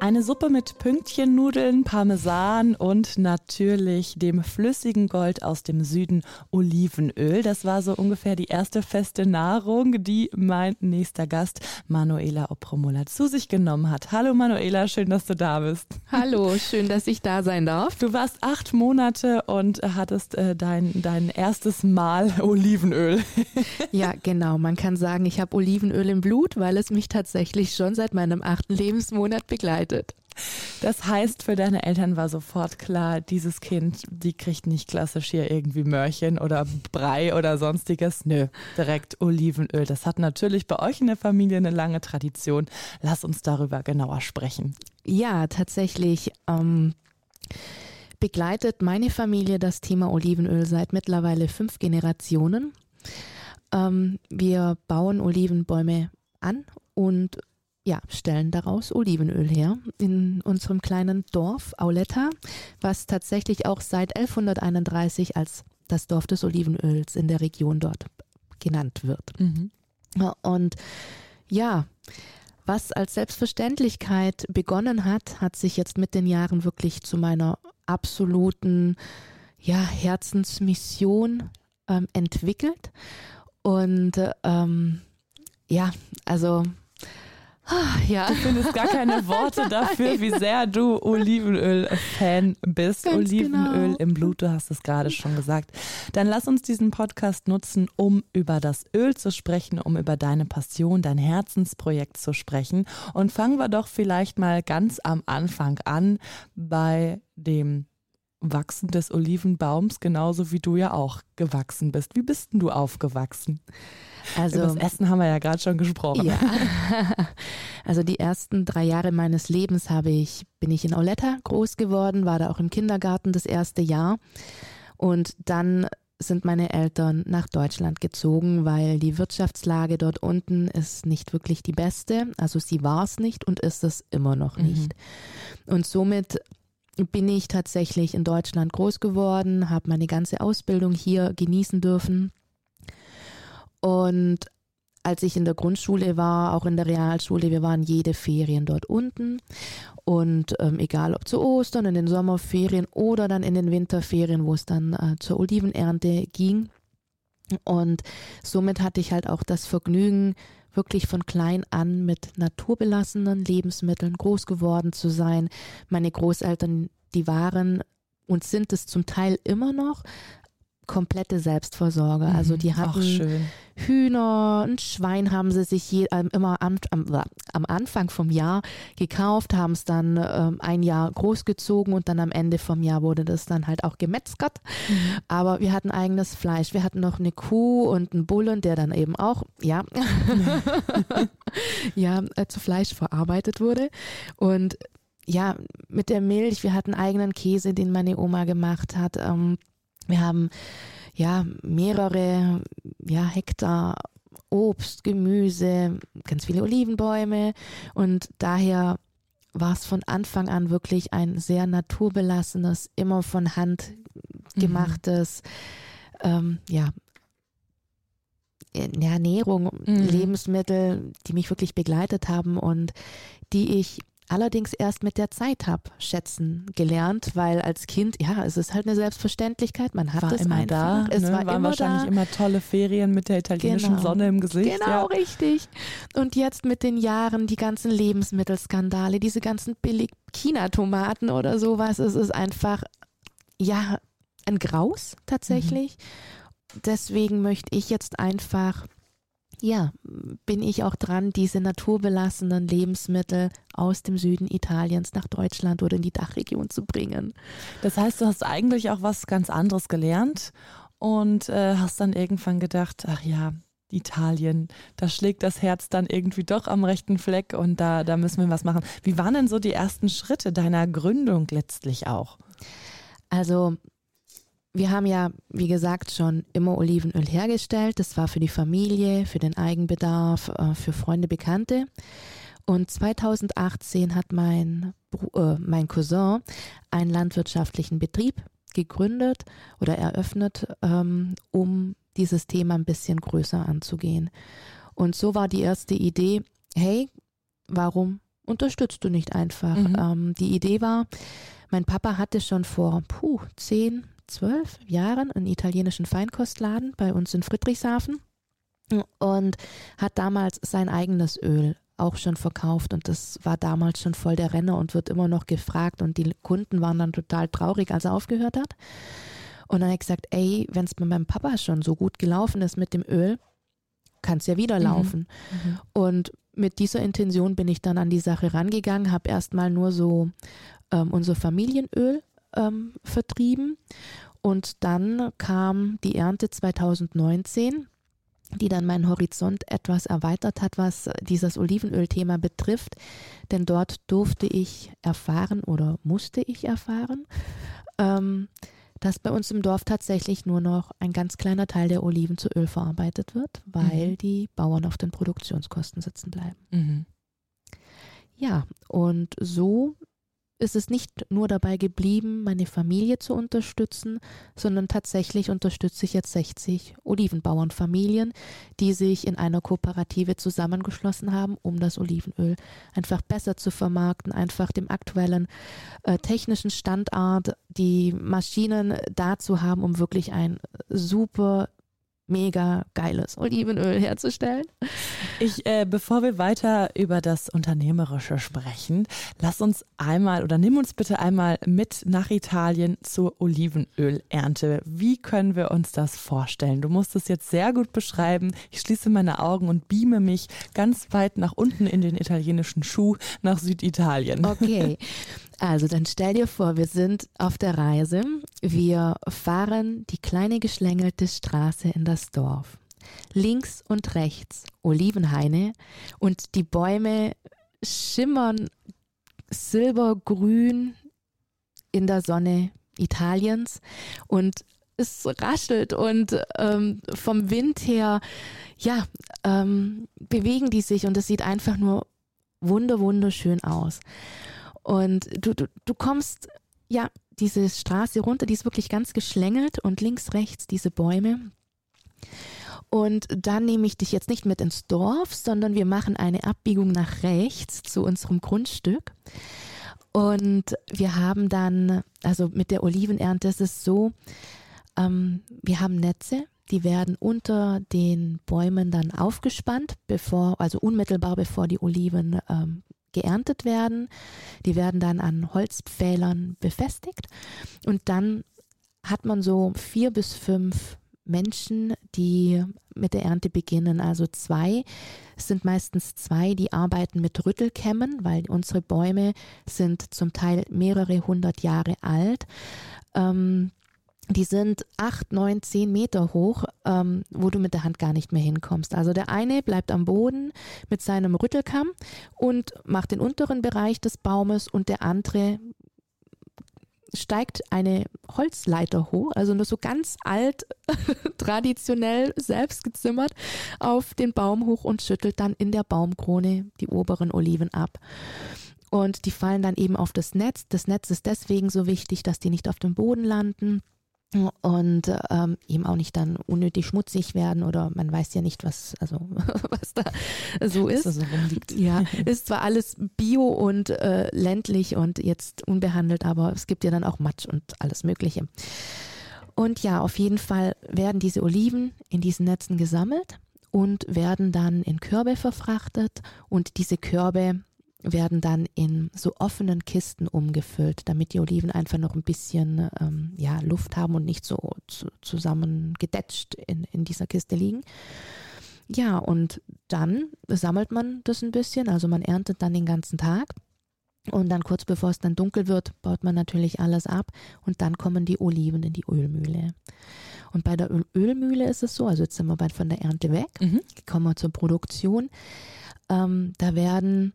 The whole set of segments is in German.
Eine Suppe mit Pünktchennudeln, Parmesan und natürlich dem flüssigen Gold aus dem Süden Olivenöl. Das war so ungefähr die erste feste Nahrung, die mein nächster Gast Manuela Opromola zu sich genommen hat. Hallo Manuela, schön, dass du da bist. Hallo, schön, dass ich da sein darf. Du warst acht Monate und hattest äh, dein, dein erstes Mal Olivenöl. ja, genau. Man kann sagen, ich habe Olivenöl im Blut, weil es mich tatsächlich schon seit meinem achten Lebensmonat begleitet vorbereitet. Das heißt, für deine Eltern war sofort klar, dieses Kind, die kriegt nicht klassisch hier irgendwie Mörchen oder Brei oder sonstiges. Nö, direkt Olivenöl. Das hat natürlich bei euch in der Familie eine lange Tradition. Lass uns darüber genauer sprechen. Ja, tatsächlich. Ähm begleitet meine Familie das Thema Olivenöl seit mittlerweile fünf Generationen. Ähm, wir bauen Olivenbäume an und ja, stellen daraus Olivenöl her in unserem kleinen Dorf Auletta, was tatsächlich auch seit 1131 als das Dorf des Olivenöls in der Region dort genannt wird. Mhm. Und ja, was als Selbstverständlichkeit begonnen hat, hat sich jetzt mit den Jahren wirklich zu meiner absoluten ja, Herzensmission ähm, entwickelt. Und ähm, ja, also ja. Du findest gar keine Worte dafür, wie sehr du Olivenöl-Fan bist. Ganz Olivenöl genau. im Blut, du hast es gerade schon gesagt. Dann lass uns diesen Podcast nutzen, um über das Öl zu sprechen, um über deine Passion, dein Herzensprojekt zu sprechen. Und fangen wir doch vielleicht mal ganz am Anfang an bei dem Wachsen des Olivenbaums, genauso wie du ja auch gewachsen bist. Wie bist denn du aufgewachsen? Also, Über das Essen haben wir ja gerade schon gesprochen. Ja. Also die ersten drei Jahre meines Lebens habe ich, bin ich in Auletta groß geworden, war da auch im Kindergarten das erste Jahr. Und dann sind meine Eltern nach Deutschland gezogen, weil die Wirtschaftslage dort unten ist nicht wirklich die beste. Also sie war es nicht und ist es immer noch mhm. nicht. Mhm. Und somit bin ich tatsächlich in Deutschland groß geworden, habe meine ganze Ausbildung hier genießen dürfen und als ich in der Grundschule war, auch in der Realschule, wir waren jede Ferien dort unten. Und ähm, egal ob zu Ostern, in den Sommerferien oder dann in den Winterferien, wo es dann äh, zur Olivenernte ging. Und somit hatte ich halt auch das Vergnügen, wirklich von klein an mit naturbelassenen Lebensmitteln groß geworden zu sein. Meine Großeltern, die waren und sind es zum Teil immer noch, komplette Selbstversorge. Also die hatten Hühner, ein Schwein haben sie sich je, äh, immer am, am, am, Anfang vom Jahr gekauft, haben es dann äh, ein Jahr großgezogen und dann am Ende vom Jahr wurde das dann halt auch gemetzgert. Mhm. Aber wir hatten eigenes Fleisch. Wir hatten noch eine Kuh und einen Bullen, der dann eben auch, ja, ja, äh, zu Fleisch verarbeitet wurde. Und ja, mit der Milch, wir hatten eigenen Käse, den meine Oma gemacht hat. Ähm, wir haben ja mehrere ja, Hektar Obst, Gemüse, ganz viele Olivenbäume und daher war es von Anfang an wirklich ein sehr naturbelassenes, immer von Hand gemachtes, mhm. ähm, ja, Ernährung, mhm. Lebensmittel, die mich wirklich begleitet haben und die ich allerdings erst mit der Zeit habe schätzen gelernt, weil als Kind, ja, es ist halt eine Selbstverständlichkeit, man hat war es immer einfach. da. Es ne? war waren immer wahrscheinlich da. immer tolle Ferien mit der italienischen genau. Sonne im Gesicht. Genau, ja. richtig. Und jetzt mit den Jahren die ganzen Lebensmittelskandale, diese ganzen billig China-Tomaten oder sowas, es ist einfach, ja, ein Graus tatsächlich. Mhm. Deswegen möchte ich jetzt einfach ja, bin ich auch dran, diese naturbelassenen Lebensmittel aus dem Süden Italiens nach Deutschland oder in die Dachregion zu bringen. Das heißt, du hast eigentlich auch was ganz anderes gelernt und äh, hast dann irgendwann gedacht, ach ja, Italien, da schlägt das Herz dann irgendwie doch am rechten Fleck und da, da müssen wir was machen. Wie waren denn so die ersten Schritte deiner Gründung letztlich auch? Also wir haben ja, wie gesagt, schon immer Olivenöl hergestellt. Das war für die Familie, für den Eigenbedarf, äh, für Freunde, Bekannte. Und 2018 hat mein, äh, mein Cousin einen landwirtschaftlichen Betrieb gegründet oder eröffnet, ähm, um dieses Thema ein bisschen größer anzugehen. Und so war die erste Idee, hey, warum unterstützt du nicht einfach? Mhm. Ähm, die Idee war, mein Papa hatte schon vor puh, zehn, zwölf Jahren einen italienischen Feinkostladen bei uns in Friedrichshafen und hat damals sein eigenes Öl auch schon verkauft und das war damals schon voll der Renner und wird immer noch gefragt und die Kunden waren dann total traurig, als er aufgehört hat. Und dann habe ich gesagt, ey, wenn es mit meinem Papa schon so gut gelaufen ist mit dem Öl, kann es ja wieder mhm. laufen. Mhm. Mhm. Und mit dieser Intention bin ich dann an die Sache rangegangen, habe erstmal nur so ähm, unser Familienöl ähm, vertrieben und dann kam die Ernte 2019 die dann meinen Horizont etwas erweitert hat, was dieses Olivenöl-Thema betrifft. Denn dort durfte ich erfahren oder musste ich erfahren, ähm, dass bei uns im Dorf tatsächlich nur noch ein ganz kleiner Teil der Oliven zu Öl verarbeitet wird, weil mhm. die Bauern auf den Produktionskosten sitzen bleiben. Mhm. Ja, und so ist es nicht nur dabei geblieben, meine Familie zu unterstützen, sondern tatsächlich unterstütze ich jetzt 60 Olivenbauernfamilien, die sich in einer Kooperative zusammengeschlossen haben, um das Olivenöl einfach besser zu vermarkten, einfach dem aktuellen äh, technischen Standort die Maschinen da zu haben, um wirklich ein super mega geiles Olivenöl herzustellen. Ich, äh, bevor wir weiter über das Unternehmerische sprechen, lass uns einmal oder nimm uns bitte einmal mit nach Italien zur Olivenölernte. Wie können wir uns das vorstellen? Du musst es jetzt sehr gut beschreiben. Ich schließe meine Augen und beame mich ganz weit nach unten in den italienischen Schuh nach Süditalien. Okay. Also dann stell dir vor, wir sind auf der Reise. Wir fahren die kleine geschlängelte Straße in das Dorf. Links und rechts Olivenhaine und die Bäume schimmern silbergrün in der Sonne Italiens und es raschelt und ähm, vom Wind her, ja, ähm, bewegen die sich und es sieht einfach nur wunder wunderschön aus. Und du, du, du kommst, ja, diese Straße runter, die ist wirklich ganz geschlängelt und links, rechts diese Bäume. Und dann nehme ich dich jetzt nicht mit ins Dorf, sondern wir machen eine Abbiegung nach rechts zu unserem Grundstück. Und wir haben dann, also mit der Olivenernte ist es so, ähm, wir haben Netze, die werden unter den Bäumen dann aufgespannt, bevor, also unmittelbar bevor die Oliven ähm, geerntet werden. Die werden dann an Holzpfählern befestigt und dann hat man so vier bis fünf Menschen, die mit der Ernte beginnen. Also zwei, es sind meistens zwei, die arbeiten mit Rüttelkämmen, weil unsere Bäume sind zum Teil mehrere hundert Jahre alt. Ähm, die sind acht, neun, zehn Meter hoch, ähm, wo du mit der Hand gar nicht mehr hinkommst. Also der eine bleibt am Boden mit seinem Rüttelkamm und macht den unteren Bereich des Baumes und der andere steigt eine Holzleiter hoch, also nur so ganz alt, traditionell selbst gezimmert, auf den Baum hoch und schüttelt dann in der Baumkrone die oberen Oliven ab. Und die fallen dann eben auf das Netz. Das Netz ist deswegen so wichtig, dass die nicht auf dem Boden landen und ähm, eben auch nicht dann unnötig schmutzig werden oder man weiß ja nicht, was, also, was da so ist. So. Ja, ist zwar alles bio und äh, ländlich und jetzt unbehandelt, aber es gibt ja dann auch Matsch und alles Mögliche. Und ja, auf jeden Fall werden diese Oliven in diesen Netzen gesammelt und werden dann in Körbe verfrachtet und diese Körbe werden dann in so offenen Kisten umgefüllt, damit die Oliven einfach noch ein bisschen ähm, ja, Luft haben und nicht so zu, zusammengedetscht in, in dieser Kiste liegen. Ja, und dann sammelt man das ein bisschen, also man erntet dann den ganzen Tag. Und dann kurz bevor es dann dunkel wird, baut man natürlich alles ab und dann kommen die Oliven in die Ölmühle. Und bei der Öl Ölmühle ist es so, also jetzt sind wir bald von der Ernte weg, mhm. kommen wir zur Produktion. Ähm, da werden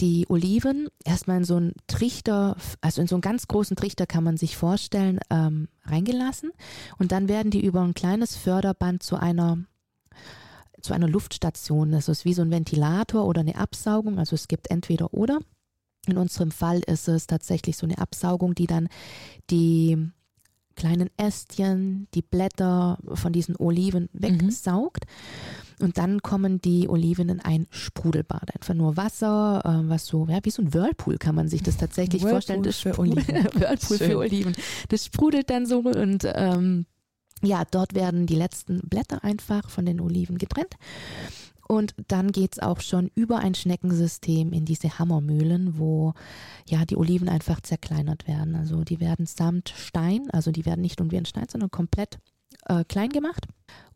die Oliven erstmal in so einen Trichter, also in so einen ganz großen Trichter kann man sich vorstellen, ähm, reingelassen. Und dann werden die über ein kleines Förderband zu einer zu einer Luftstation. Das ist wie so ein Ventilator oder eine Absaugung. Also es gibt entweder oder. In unserem Fall ist es tatsächlich so eine Absaugung, die dann die kleinen Ästchen, die Blätter von diesen Oliven mhm. wegsaugt. Mhm. Und dann kommen die Oliven in ein Sprudelbad. Einfach nur Wasser, äh, was so, ja, wie so ein Whirlpool kann man sich das tatsächlich Whirlpool vorstellen. Das für Oliven. Whirlpool für Oliven. Das sprudelt dann so und ähm, ja, dort werden die letzten Blätter einfach von den Oliven getrennt. Und dann geht es auch schon über ein Schneckensystem in diese Hammermühlen, wo ja die Oliven einfach zerkleinert werden. Also die werden samt Stein, also die werden nicht nur wie ein Stein, sondern komplett äh, klein gemacht,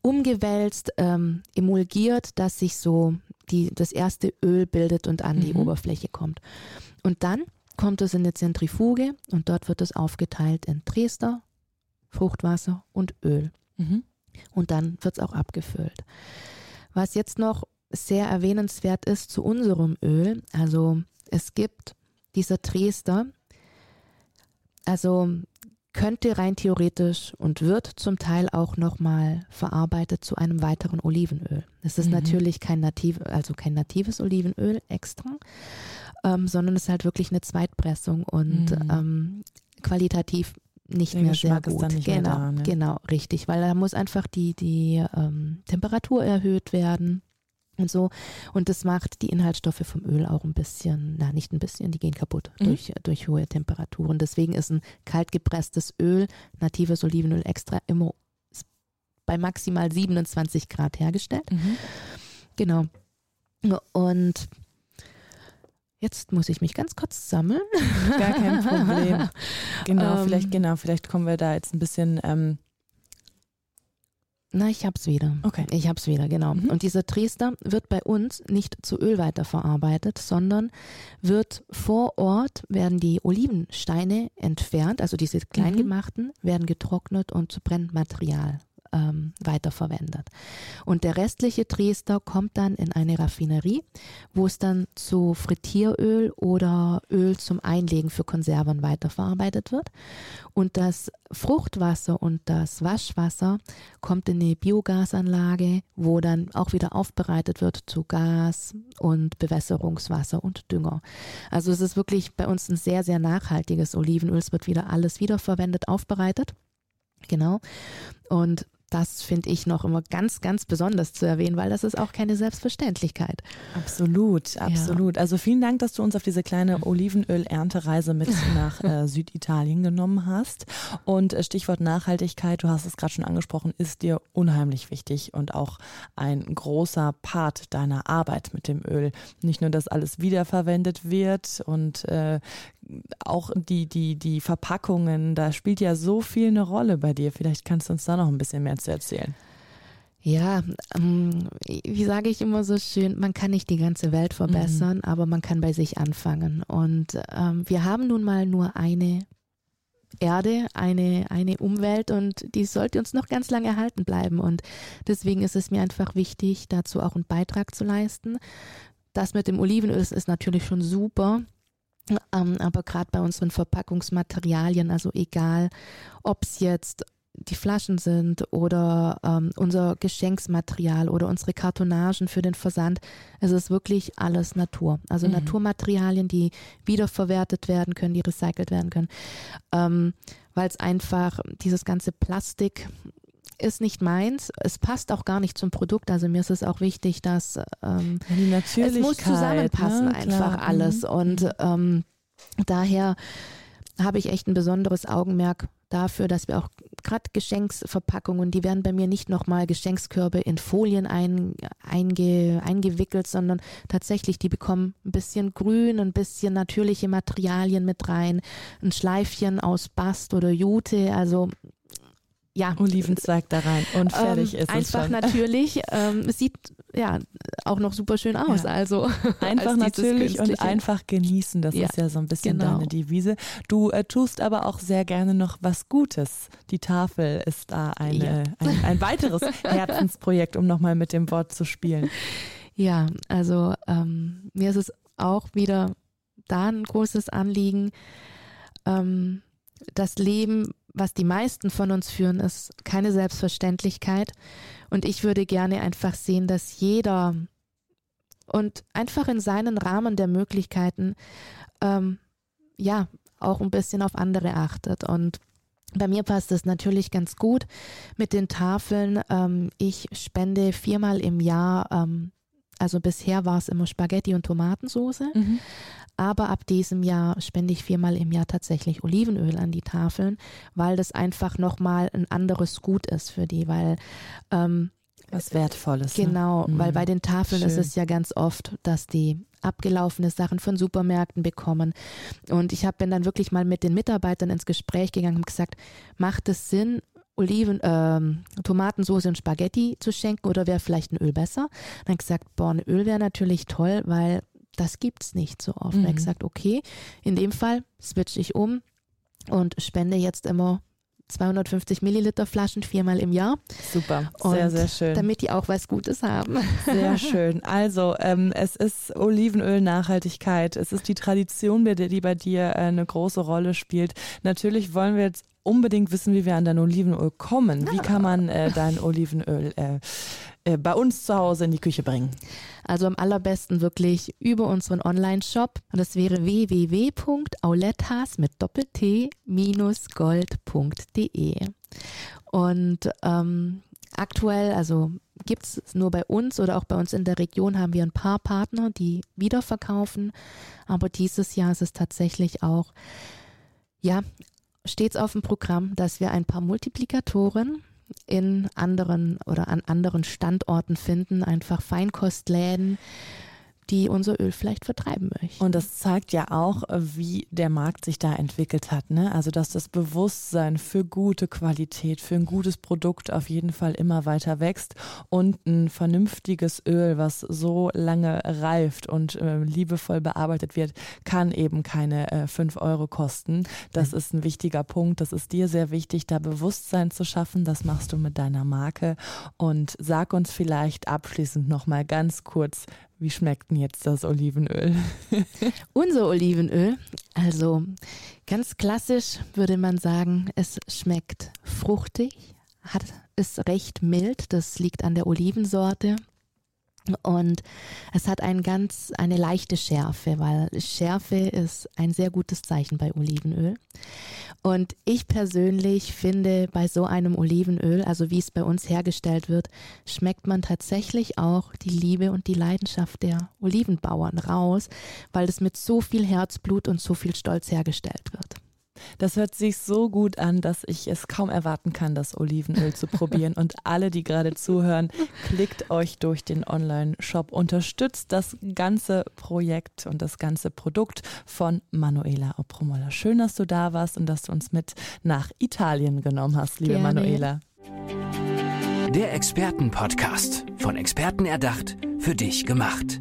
umgewälzt, ähm, emulgiert, dass sich so die, das erste Öl bildet und an mhm. die Oberfläche kommt. Und dann kommt es in eine Zentrifuge und dort wird es aufgeteilt in Dresder, Fruchtwasser und Öl. Mhm. Und dann wird es auch abgefüllt. Was jetzt noch sehr erwähnenswert ist zu unserem Öl, also es gibt dieser Dresder, also könnte rein theoretisch und wird zum Teil auch nochmal verarbeitet zu einem weiteren Olivenöl. Es ist mhm. natürlich kein nativ, also kein natives Olivenöl extra, ähm, sondern es ist halt wirklich eine Zweitpressung und mhm. ähm, qualitativ nicht Der mehr Geschmack sehr gut. genau, da, ne? genau, richtig, weil da muss einfach die, die ähm, Temperatur erhöht werden und so. Und das macht die Inhaltsstoffe vom Öl auch ein bisschen, na nicht ein bisschen, die gehen kaputt mhm. durch, durch hohe Temperaturen. Deswegen ist ein kalt gepresstes Öl, natives Olivenöl extra immer bei maximal 27 Grad hergestellt. Mhm. Genau. Und Jetzt muss ich mich ganz kurz sammeln. Gar kein Problem. Genau, ähm, vielleicht, genau, vielleicht kommen wir da jetzt ein bisschen. Ähm na, ich hab's wieder. Okay. Ich hab's wieder, genau. Mhm. Und dieser Dresder wird bei uns nicht zu Öl weiterverarbeitet, sondern wird vor Ort werden die Olivensteine entfernt, also diese kleingemachten, mhm. werden getrocknet und zu Brennmaterial ähm, weiterverwendet. Und der restliche Dresder kommt dann in eine Raffinerie, wo es dann zu Frittieröl oder Öl zum Einlegen für Konserven weiterverarbeitet wird. Und das Fruchtwasser und das Waschwasser kommt in eine Biogasanlage, wo dann auch wieder aufbereitet wird zu Gas und Bewässerungswasser und Dünger. Also es ist wirklich bei uns ein sehr, sehr nachhaltiges Olivenöl. Es wird wieder alles wiederverwendet, aufbereitet. Genau. Und das finde ich noch immer ganz, ganz besonders zu erwähnen, weil das ist auch keine Selbstverständlichkeit. Absolut, absolut. Ja. Also vielen Dank, dass du uns auf diese kleine Olivenöl-Erntereise mit nach äh, Süditalien genommen hast. Und äh, Stichwort Nachhaltigkeit, du hast es gerade schon angesprochen, ist dir unheimlich wichtig und auch ein großer Part deiner Arbeit mit dem Öl. Nicht nur, dass alles wiederverwendet wird und äh, auch die, die, die Verpackungen, da spielt ja so viel eine Rolle bei dir. Vielleicht kannst du uns da noch ein bisschen mehr zu erzählen. Ja, ähm, wie sage ich immer so schön, man kann nicht die ganze Welt verbessern, mhm. aber man kann bei sich anfangen. Und ähm, wir haben nun mal nur eine Erde, eine, eine Umwelt und die sollte uns noch ganz lange erhalten bleiben. Und deswegen ist es mir einfach wichtig, dazu auch einen Beitrag zu leisten. Das mit dem Olivenöl ist natürlich schon super. Ähm, aber gerade bei unseren Verpackungsmaterialien, also egal, ob es jetzt die Flaschen sind oder ähm, unser Geschenksmaterial oder unsere Kartonagen für den Versand, es ist wirklich alles Natur. Also mhm. Naturmaterialien, die wiederverwertet werden können, die recycelt werden können, ähm, weil es einfach dieses ganze Plastik ist nicht meins. Es passt auch gar nicht zum Produkt. Also mir ist es auch wichtig, dass ähm, es muss zusammenpassen, ne? einfach Klar. alles. Mhm. Und ähm, daher habe ich echt ein besonderes Augenmerk dafür, dass wir auch gerade Geschenksverpackungen, die werden bei mir nicht nochmal Geschenkskörbe in Folien ein, einge, eingewickelt, sondern tatsächlich, die bekommen ein bisschen grün, ein bisschen natürliche Materialien mit rein, ein Schleifchen aus Bast oder Jute, also ja. Olivenzweig da rein und fertig ähm, ist es. Einfach natürlich. Ähm, es sieht ja auch noch super schön aus. Ja. Also einfach natürlich und einfach genießen. Das ja. ist ja so ein bisschen genau. deine Devise. Du äh, tust aber auch sehr gerne noch was Gutes. Die Tafel ist da eine, ja. ein, ein weiteres Herzensprojekt, um nochmal mit dem Wort zu spielen. Ja, also ähm, mir ist es auch wieder da ein großes Anliegen. Ähm, das Leben, was die meisten von uns führen, ist keine Selbstverständlichkeit. Und ich würde gerne einfach sehen, dass jeder und einfach in seinen Rahmen der Möglichkeiten ähm, ja auch ein bisschen auf andere achtet. Und bei mir passt es natürlich ganz gut mit den Tafeln. Ähm, ich spende viermal im Jahr, ähm, also bisher war es immer Spaghetti und Tomatensauce. Mhm. Aber ab diesem Jahr spende ich viermal im Jahr tatsächlich Olivenöl an die Tafeln, weil das einfach nochmal ein anderes Gut ist für die, weil ähm, was Wertvolles. Ne? Genau, ne? weil bei den Tafeln Schön. ist es ja ganz oft, dass die abgelaufene Sachen von Supermärkten bekommen. Und ich hab, bin dann wirklich mal mit den Mitarbeitern ins Gespräch gegangen und gesagt, macht es Sinn, Oliven, ähm, Tomatensauce und Spaghetti zu schenken oder wäre vielleicht ein Öl besser? Dann gesagt, boah, ein Öl wäre natürlich toll, weil das gibt es nicht so oft. Mhm. Dann gesagt, okay, in dem Fall switche ich um und spende jetzt immer 250 Milliliter Flaschen viermal im Jahr. Super, sehr, und sehr schön. Damit die auch was Gutes haben. Sehr schön. Also, ähm, es ist Olivenöl-Nachhaltigkeit. Es ist die Tradition, die bei dir äh, eine große Rolle spielt. Natürlich wollen wir jetzt unbedingt wissen, wie wir an dein Olivenöl kommen. Wie kann man äh, dein Olivenöl äh, äh, bei uns zu Hause in die Küche bringen? Also am allerbesten wirklich über unseren Online-Shop. Das wäre www.aulettas mit doppelt-gold.de. Und ähm, aktuell, also gibt es nur bei uns oder auch bei uns in der Region, haben wir ein paar Partner, die wiederverkaufen. Aber dieses Jahr ist es tatsächlich auch, ja, stets auf dem Programm, dass wir ein paar Multiplikatoren in anderen oder an anderen Standorten finden, einfach Feinkostläden, die unser Öl vielleicht vertreiben möchten. Und das zeigt ja auch, wie der Markt sich da entwickelt hat. Ne? Also, dass das Bewusstsein für gute Qualität, für ein gutes Produkt auf jeden Fall immer weiter wächst und ein vernünftiges Öl, was so lange reift und äh, liebevoll bearbeitet wird, kann eben keine äh, 5 Euro kosten. Das mhm. ist ein wichtiger Punkt. Das ist dir sehr wichtig, da Bewusstsein zu schaffen. Das machst du mit deiner Marke. Und sag uns vielleicht abschließend nochmal ganz kurz, wie schmeckt denn jetzt das Olivenöl? Unser Olivenöl, also ganz klassisch würde man sagen, es schmeckt fruchtig, hat, ist recht mild, das liegt an der Olivensorte. Und es hat ein ganz, eine leichte Schärfe, weil Schärfe ist ein sehr gutes Zeichen bei Olivenöl. Und ich persönlich finde, bei so einem Olivenöl, also wie es bei uns hergestellt wird, schmeckt man tatsächlich auch die Liebe und die Leidenschaft der Olivenbauern raus, weil es mit so viel Herzblut und so viel Stolz hergestellt wird. Das hört sich so gut an, dass ich es kaum erwarten kann, das Olivenöl zu probieren. Und alle, die gerade zuhören, klickt euch durch den Online-Shop, unterstützt das ganze Projekt und das ganze Produkt von Manuela Opromola. Schön, dass du da warst und dass du uns mit nach Italien genommen hast, liebe Gerne. Manuela. Der Expertenpodcast, von Experten erdacht, für dich gemacht.